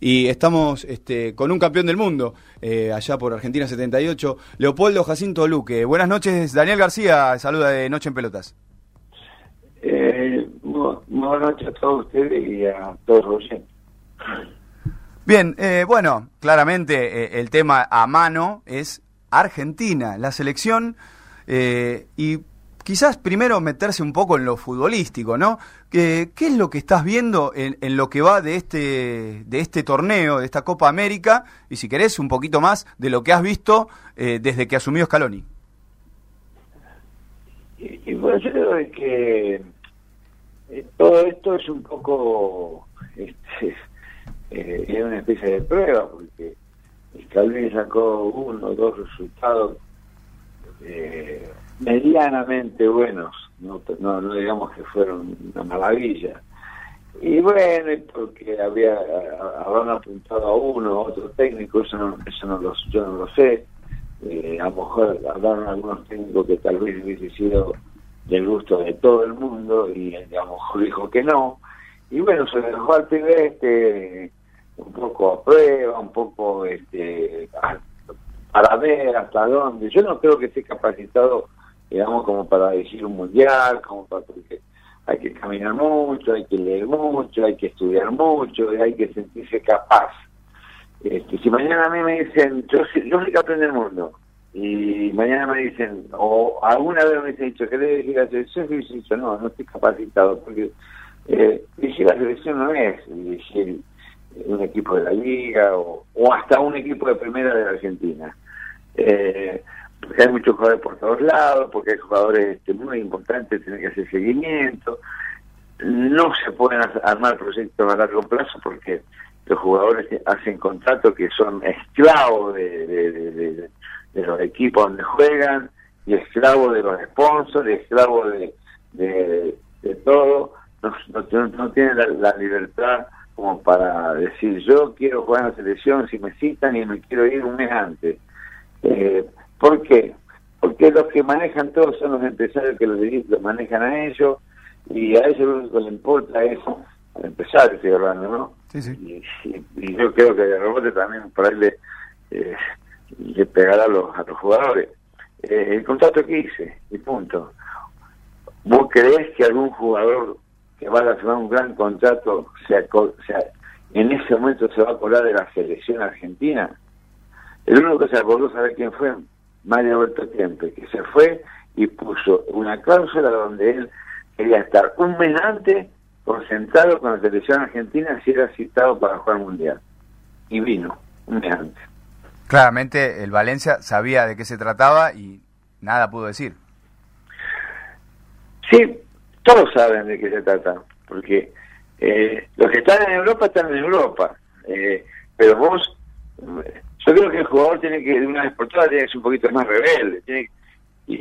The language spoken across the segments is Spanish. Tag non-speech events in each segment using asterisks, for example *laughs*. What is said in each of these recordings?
y estamos este, con un campeón del mundo, eh, allá por Argentina 78, Leopoldo Jacinto Luque. Buenas noches, Daniel García, saluda de Noche en Pelotas. Eh, buenas noches a todos ustedes y a todos los oyentes. Bien, eh, bueno, claramente eh, el tema a mano es Argentina, la selección, eh, y quizás primero meterse un poco en lo futbolístico, ¿no? ¿Qué, es lo que estás viendo en, en, lo que va de este, de este torneo, de esta Copa América, y si querés un poquito más de lo que has visto desde que asumió Scaloni? Y, y bueno, yo creo que todo esto es un poco... Este, eh, era una especie de prueba, porque Scaloni sacó uno o dos resultados eh, medianamente buenos, no, digamos que fueron una maravilla. Y bueno, porque había habrán apuntado a uno o otro técnico, eso no, eso no lo, yo no lo sé. Eh, a lo mejor hablaron algunos técnicos que tal vez hubiese sido del gusto de todo el mundo y a lo mejor dijo que no. Y bueno, se dejó al pibe este un poco a prueba, un poco este, para ver hasta dónde. Yo no creo que esté capacitado, digamos, como para decir un mundial, como para porque hay que caminar mucho, hay que leer mucho, hay que estudiar mucho, hay que sentirse capaz. Este, si mañana a mí me dicen, yo, yo soy campeón del mundo, y mañana me dicen, o alguna vez me dicen, dicho que debe decir la selección, yo he dicho, no, no estoy capacitado, porque eh, la selección no es dirigir un equipo de la liga o, o, hasta un equipo de primera de la Argentina. Eh, porque hay muchos jugadores por todos lados, porque hay jugadores este, muy importantes, tienen que hacer seguimiento. No se pueden armar proyectos a largo plazo porque los jugadores hacen contratos que son esclavos de, los equipos donde juegan y esclavos de los sponsors, esclavos de, de, todo. No, no, no tienen la, la libertad como para decir yo quiero jugar en la selección si me citan y me quiero ir un mes antes. Eh, ¿Por qué? Porque los que manejan todo son los empresarios que los, los manejan a ellos y a ellos lo único que les importa es al empresario, estoy hablando, ¿no? Sí, sí. Y, y, yo creo que de rebote también por ahí le, eh, le pegará a los, a los jugadores. Eh, el contrato que hice, y punto. ¿Vos creés que algún jugador que va a firmar un gran contrato, se, en ese momento se va a colar de la selección argentina. El único que se acordó, ¿sabe quién fue? Mario Alberto Kempe, que se fue y puso una cláusula donde él quería estar un mes antes concentrado con la selección argentina si era citado para jugar mundial. Y vino, un mes antes. Claramente el Valencia sabía de qué se trataba y nada pudo decir. Sí, todos saben de qué se trata, porque eh, los que están en Europa están en Europa, eh, pero vos, yo creo que el jugador tiene que, de una vez por todas, tiene que ser un poquito más rebelde, tiene, y,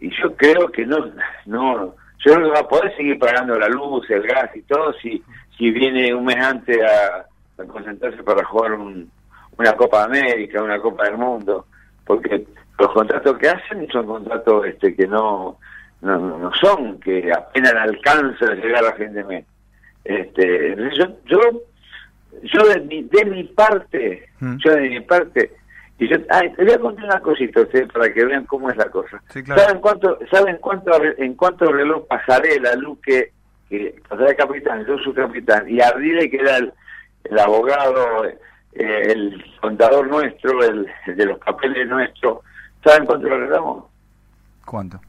y, yo creo que no, no, yo creo que va a poder seguir pagando la luz, el gas y todo si, si viene un mes antes a, concentrarse para jugar un, una Copa América, una Copa del Mundo, porque los contratos que hacen son contratos este que no no, no son que apenas alcanza a llegar a fin de mes. Este, yo, yo, yo de mi, de mi parte, mm. yo de mi parte, y yo, ay, te voy a contar una cosita ustedes para que vean cómo es la cosa. Sí, claro. ¿Saben cuánto, saben cuánto, en cuánto reloj pasarela, Luque, que pasará capitán, yo soy capitán, y Ardile que era el, el abogado, eh, el contador nuestro, el, el, de los papeles nuestros, ¿saben cuánto lo arreglamos? ¿Cuánto?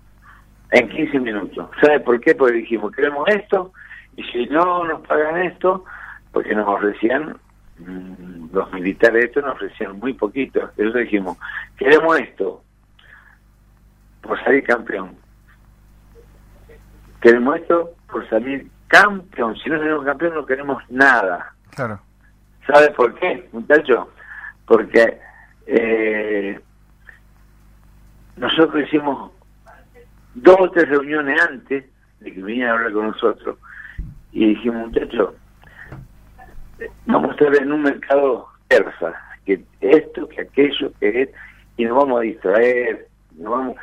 en 15 minutos. ¿Sabe por qué? Porque dijimos, queremos esto, y si no nos pagan esto, porque nos ofrecían, mmm, los militares esto nos ofrecían muy poquito. Entonces dijimos, queremos esto, por salir campeón. Queremos esto por salir campeón. Si no salimos campeón no queremos nada. Claro. ¿Sabe por qué, muchacho? Porque eh, nosotros hicimos dos o tres reuniones antes de que vinieran a hablar con nosotros y dijimos, muchachos, vamos a estar en un mercado persa, que esto, que aquello, que es, y nos vamos a distraer, nos vamos,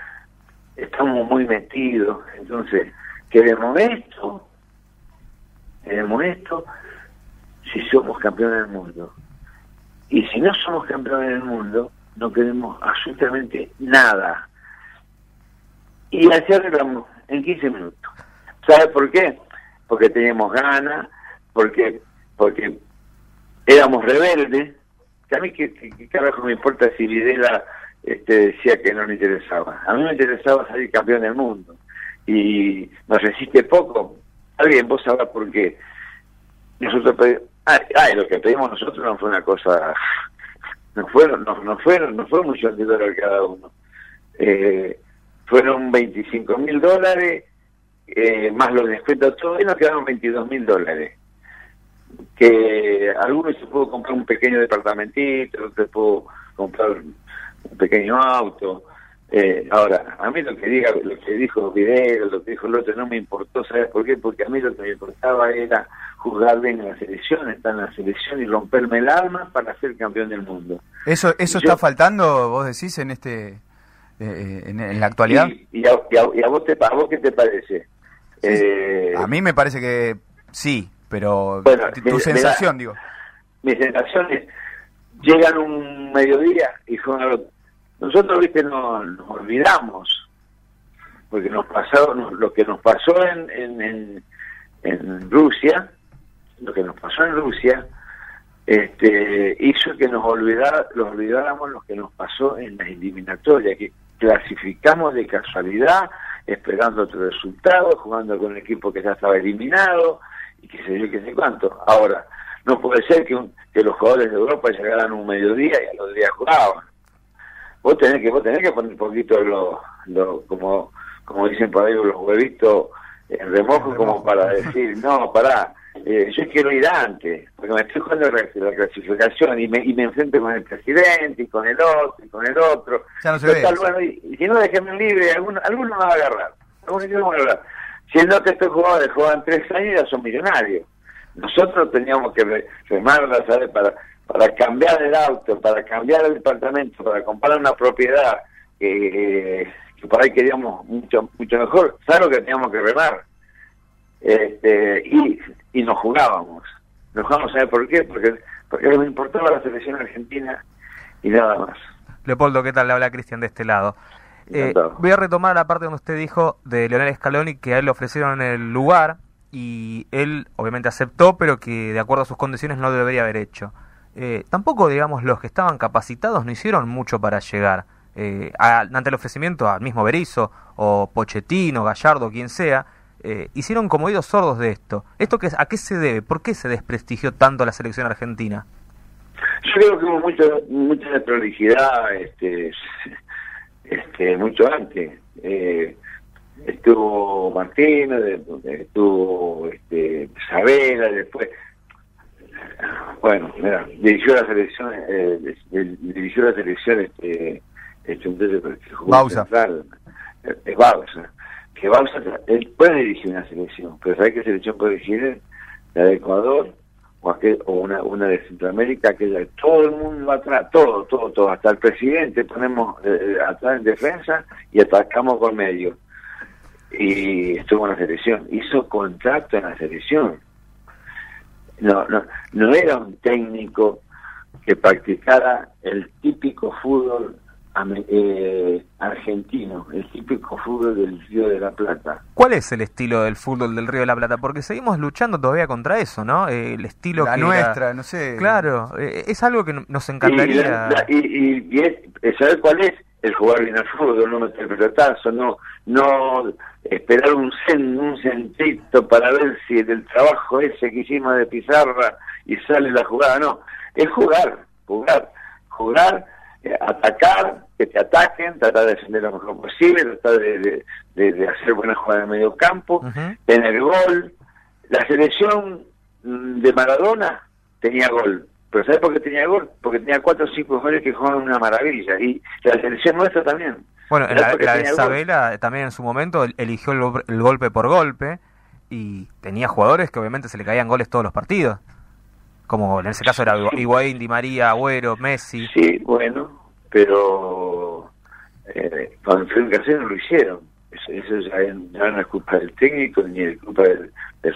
estamos muy metidos, entonces, queremos esto, queremos esto, si somos campeones del mundo. Y si no somos campeones del mundo, no queremos absolutamente nada. Y así arreglamos en 15 minutos. ¿Sabe por qué? Porque teníamos ganas, porque porque éramos rebeldes. Que a mí, ¿qué, qué, carajo me importa si Videla este, decía que no le interesaba? A mí me interesaba salir campeón del mundo. Y nos resiste poco. Alguien, vos sabrás por qué. Nosotros pedimos, ah, lo que pedimos nosotros no fue una cosa, no fueron, no, no fueron, no fue mucho dinero cada uno. Eh, fueron 25 mil dólares, eh, más los descuentos, todo, y nos quedaron 22 mil dólares. Que algunos se pudo comprar un pequeño departamentito, otros se pudo comprar un pequeño auto. Eh, ahora, a mí lo que diga, lo que dijo Vidal, lo que dijo el otro, no me importó, ¿sabes por qué? Porque a mí lo que me importaba era jugar bien en la selección, estar en la selección y romperme el alma para ser campeón del mundo. ¿Eso eso está faltando, vos decís, en este eh, en, la actualidad? Y, a, vos te, a vos qué te parece? Eh, a mí me parece que sí, pero tu sensación, digo. Mi sensación es, llegan un mediodía y juegan nosotros, viste, no, nos olvidamos, porque nos pasó, lo que nos pasó en, en, en, Rusia, lo que nos pasó en Rusia, este, hizo que nos olvidara, olvidáramos lo que nos pasó en las eliminatorias, que clasificamos de casualidad, esperando otro resultado, jugando con un equipo que ya estaba eliminado, qué sé yo, qué sé cuánto. Ahora, no puede ser que, que los jugadores de Europa llegaran un mediodía y a los días jugaban. Vos tenés que vos tenés que poner un poquito lo, lo como como dicen por ahí los huevitos en remojo como para *laughs* decir no pará eh, yo quiero ir antes porque me estoy jugando la, clasificación y me, y me enfrento con el presidente y con el otro y con el otro. Ya no se ve, bueno, y, si no déjenme libre alguno, alguno me va a agarrar alguno me va a agarrar siendo que estos jugadores juegan tres años ya son millonarios nosotros teníamos que ¿sabes? para para cambiar el auto, para cambiar el departamento, para comprar una propiedad que por ahí queríamos mucho mucho mejor, claro que teníamos que remar. Este, y, y nos jugábamos. Nos jugábamos, ¿sabe por qué? Porque, porque nos importaba la selección argentina y nada más. Leopoldo, ¿qué tal? Le habla Cristian de este lado. Eh, voy a retomar la parte donde usted dijo de Leonel Scaloni que a él le ofrecieron el lugar y él obviamente aceptó, pero que de acuerdo a sus condiciones no debería haber hecho. Eh, tampoco, digamos, los que estaban capacitados no hicieron mucho para llegar. Eh, ante el ofrecimiento al mismo Berizzo o Pochettino, Gallardo, quien sea, eh, hicieron como oídos sordos de esto. ¿Esto qué, a qué se debe? ¿Por qué se desprestigió tanto la selección argentina? Yo creo que hubo mucho, mucha desprolijidad este, este, mucho antes. estuvo Martínez, estuvo este, Isabela, después bueno, mira, dirigió la selección, eh, dirigió la selección este, este Bausa. Eh, es Bausa. Que Bausa, él puede dirigir una selección, pero ¿sabe qué selección puede dirigir? La de Ecuador o, aquel, o una, una de Centroamérica, aquella todo el mundo atrás, todo, todo, todo, hasta el presidente ponemos eh, atrás en defensa y atacamos con medio. Y estuvo en la selección, hizo contacto en la selección no, no, no era un técnico que practicara el típico fútbol eh, argentino, el típico fútbol del Río de la Plata. ¿Cuál es el estilo del fútbol del Río de la Plata? Porque seguimos luchando todavía contra eso, ¿no? Eh, el estilo la nuestra, no sé. Claro, eh, es algo que nos encantaría. Y, y, y, es, ¿saber cuál es? El jugar bien al fútbol, no meter pelotazo, no, no esperar un cen, un centito para ver si el trabajo ese que hicimos de pizarra y sale la jugada, no, es jugar, jugar, jugar, eh, atacar, que te ataquen, tratar de defender lo mejor posible, tratar de, de, hacer buenas jugadas en medio campo, tener gol. La selección mm, de Maradona tenía gol, pero ¿sabes por qué tenía gol? Porque tenía cuatro o cinco jugadores que jugaban una maravilla, y la selección nuestra también. Bueno, la, de Isabela también en su momento eligió el, golpe por golpe y tenía jugadores que obviamente se le caían goles todos los partidos. Como en ese caso era Higuaín, Di María, Agüero, Messi. Sí, bueno, pero eh, cuando fue no lo hicieron. Eso, ya, no es culpa del técnico ni es culpa del,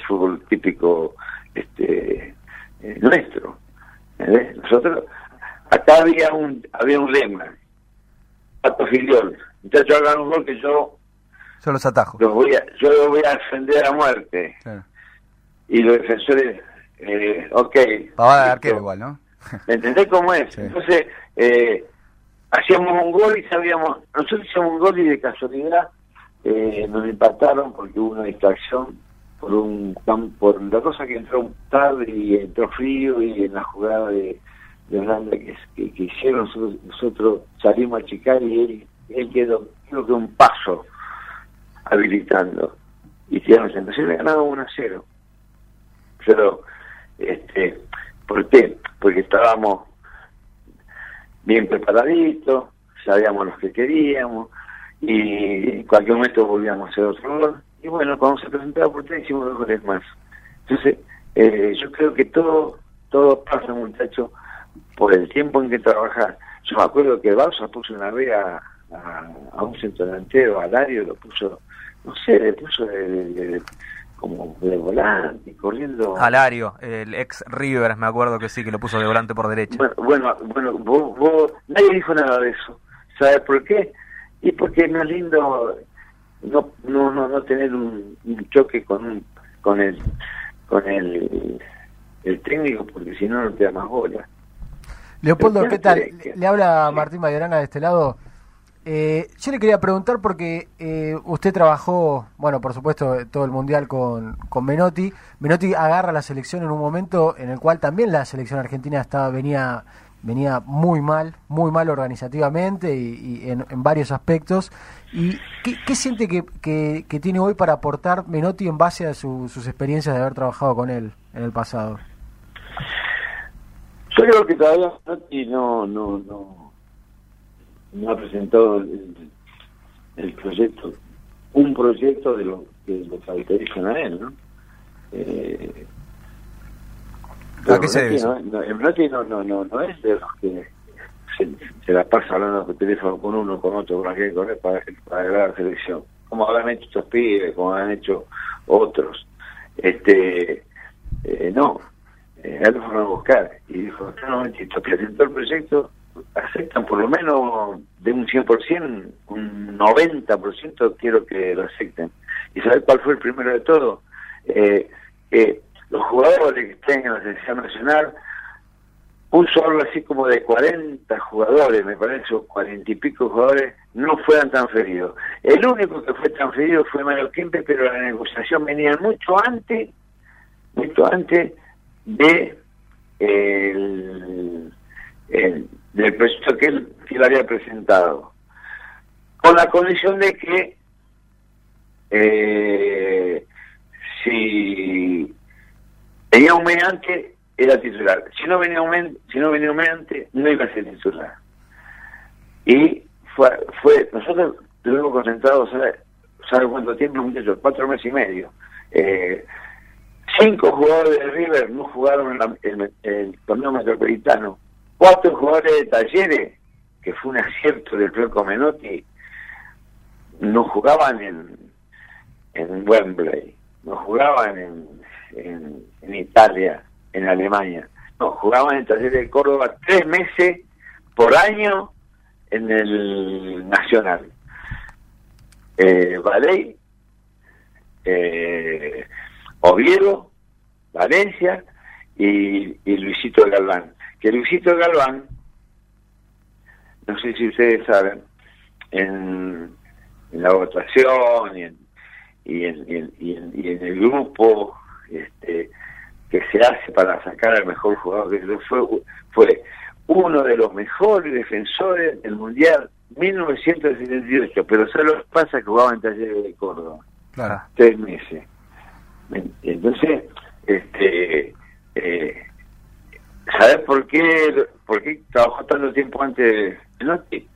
fútbol típico este eh, nuestro. Nosotros, acá había un, había un lema, Pato Filiol, muchachos hagan un gol que yo... Yo los atajo. voy a, yo los voy a defender a muerte. Y los defensores, eh, ok. Va a arquero igual, ¿no? ¿Me entendés cómo es? Entonces, eh, hacíamos un gol y sabíamos, nosotros hicimos un gol y de casualidad eh, nos impactaron porque hubo una distracción por un por la cosa que entró tarde y entró frío y en la jugada de, de Holanda que, que, hicieron nosotros, salimos a chicar y él, él quedó creo que un paso habilitando y tiramos entonces le ganamos 1 a 0 pero este ¿por qué? porque estábamos bien preparaditos sabíamos lo que queríamos y en cualquier momento volvíamos a hacer otro gol y bueno, cuando se presentaba por tres hicimos dos goles más. Entonces, eh, yo creo que todo todo pasa, muchacho, por el tiempo en que trabajas. Yo me acuerdo que Bausa puso una vez a, a, un centro delantero, a Dario, lo puso, no sé, le puso de, como de volante, corriendo. Alario, el ex River, me acuerdo que sí, que lo puso de volante por derecha. Bueno, bueno, vos, vos, nadie dijo nada de eso. ¿Sabes por qué? Y porque es más lindo no no no, no tener un, choque con un, con el con el, el técnico porque si no no te da más bola Leopoldo qué tal le habla Martín Mayorana de este lado eh, yo le quería preguntar porque eh, usted trabajó, bueno, por supuesto, todo el mundial con, con Menotti. Menotti agarra la selección en un momento en el cual también la selección argentina estaba venía venía muy mal, muy mal organizativamente y, en, varios aspectos. ¿Y qué, siente que, que, tiene hoy para aportar Menotti en base a sus experiencias de haber trabajado con él en el pasado? Yo creo que todavía Menotti no, no, no, no ha presentado el, proyecto, un proyecto de lo que lo caracterizan a él, ¿no? Eh, ¿A qué se No, no, no, no, no es de los que se, la pasa hablando por teléfono con uno, con otro, con aquel, con para, para la selección. Como habrán hecho estos pibes, como han hecho otros. Este, eh, no, eh, él lo fueron a buscar y dijo, no, no, presentó el proyecto, aceptan por lo menos de un 100%, un 90% quiero que lo acepten. ¿Y sabes cuál fue el primero de todo? Eh, los jugadores que estén en la selección nacional, un solo así como de 40 jugadores, me parece, o 40 y pico jugadores, no fueran transferidos. El único que fue transferido fue Mario Kempe, pero la negociación venía mucho antes, mucho antes de el, del proyecto que él, que él había presentado, con la condición de que eh, si Venía un antes, era titular. Si no venía un si no venía un antes, no iba a ser titular. Y fue, fue nosotros estuvimos concentrados, ¿sabe, ¿sabe cuánto tiempo, muchachos? Cuatro meses y medio. Eh, cinco jugadores de River no jugaron en el, torneo metropolitano. Cuatro jugadores de Talleres, que fue un acierto del Flaco Menotti, no jugaban en, en Wembley, no jugaban en, en, Italia, en Alemania. No, jugaban en el taller de Córdoba tres meses por año en el Nacional. Eh, eh, Oviedo, Valencia y, Luisito Galván. Que Luisito Galván, no sé si ustedes saben, en, la votación y en, y en, y en el grupo este, que se hace para sacar al mejor jugador. Que fue, fue uno de los mejores defensores del Mundial 1978, pero solo pasa que jugaba en Talleres de Córdoba. Claro. Tres meses. Entonces, este, eh, ¿sabes por qué, por qué trabajó tanto tiempo antes de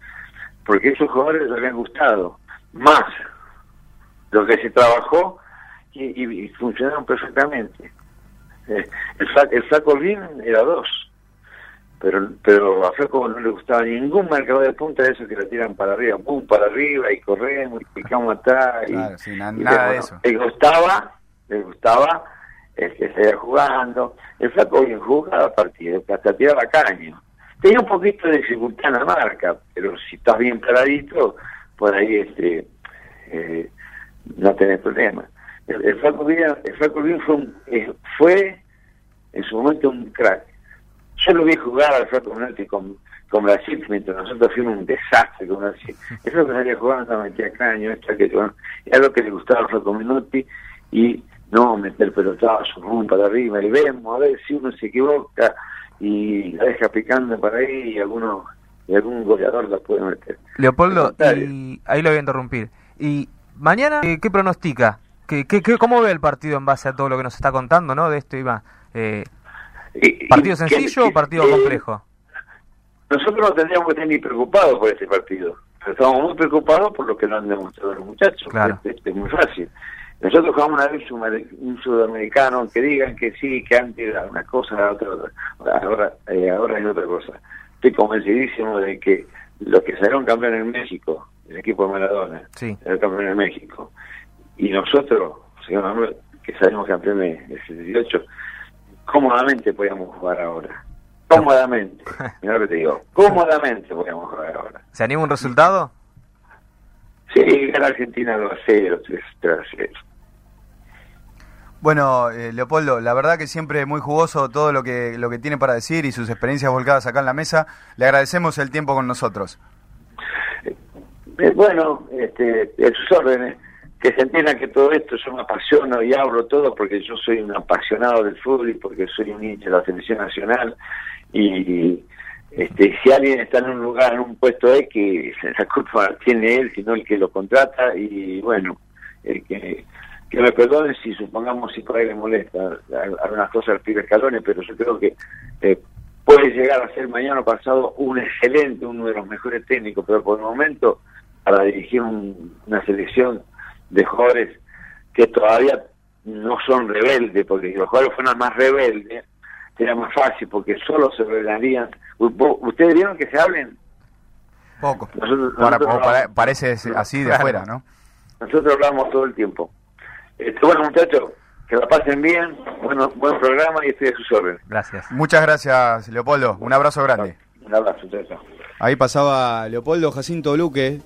Porque esos jugadores le habían gustado más lo que se trabajó y, funcionaron perfectamente. Eh, el, el flaco bien era dos, pero pero a Flaco no le gustaba ningún marcador de punta de esos que la tiran para arriba, pum, para arriba y corremos y picamos atrás. Claro, y, nada de eso. Le gustaba, le gustaba que seguía jugando. El flaco bien jugaba partido, hasta tiraba caño. Tenía un poquito de dificultad en la marca, pero si estás bien paradito, por ahí este eh, no tenés problema. El, flaco bien, el flaco bien fue, eh, fue en su momento un crack. Yo lo vi jugar al flaco Menotti con, con Brasil, mientras nosotros fuimos un desastre con Brasil. Eso que salía jugando, metía caño, esto, aquello. Era lo que le gustaba al flaco Menotti y no meter pelotazo, rumbo para arriba, y vemos a ver si uno se equivoca y la deja picando para ahí y alguno y algún goleador la puede meter. Leopoldo, y ahí lo voy a interrumpir. ¿Y mañana qué pronostica? ¿Qué, qué, cómo ve el partido en base a todo lo que nos está contando, no? De esto, Iván. Eh, ¿Partido sencillo o partido complejo? Nosotros no tendríamos que estar ni preocupados por este partido. estamos muy preocupados por lo que nos han demostrado los muchachos. Claro. es muy fácil. Nosotros jugamos una vez un, sudamericano que digan que sí, que antes era una cosa, otra, ahora, eh, ahora es otra cosa. Estoy convencidísimo de que los que salieron campeón en México, el equipo de Maradona, sí. campeón en México, y nosotros, que salimos campeones del 78, cómodamente podíamos jugar ahora. Cómodamente. *laughs* Mira lo que te digo. Cómodamente podíamos jugar ahora. ¿Se anima un resultado? Sí, gana Argentina 2 a 0, 3 a 0. Bueno, eh, Leopoldo, la verdad que siempre muy jugoso todo lo que, lo que tiene para decir y sus experiencias volcadas acá en la mesa. Le agradecemos el tiempo con nosotros. Eh, bueno, este, en sus órdenes, que se entienda que todo esto yo me apasiono y hablo todo porque yo soy un apasionado del fútbol y porque soy un hincha de la selección nacional y este, si alguien está en un lugar, en un puesto X, la culpa tiene él, sino el que lo contrata y bueno, el que que me perdonen si supongamos si por ahí le molesta algunas cosas al pibe Escalones, pero yo creo que eh, puede llegar a ser mañana pasado un excelente, uno de los mejores técnicos, pero por el momento para dirigir una selección de jugadores que todavía no son rebeldes, porque si los jugadores fueran más rebeldes, sería más fácil, porque solo se rebelarían. ¿Ustedes vieron que se hablen? Poco. parece así de afuera, ¿no? Nosotros hablamos todo el tiempo. Este, bueno, muchachos, que la pasen bien, bueno, buen programa y estoy a sus órdenes. Gracias. Muchas gracias, Leopoldo. Un abrazo grande. Un abrazo, muchachos. Ahí pasaba Leopoldo Jacinto Luque,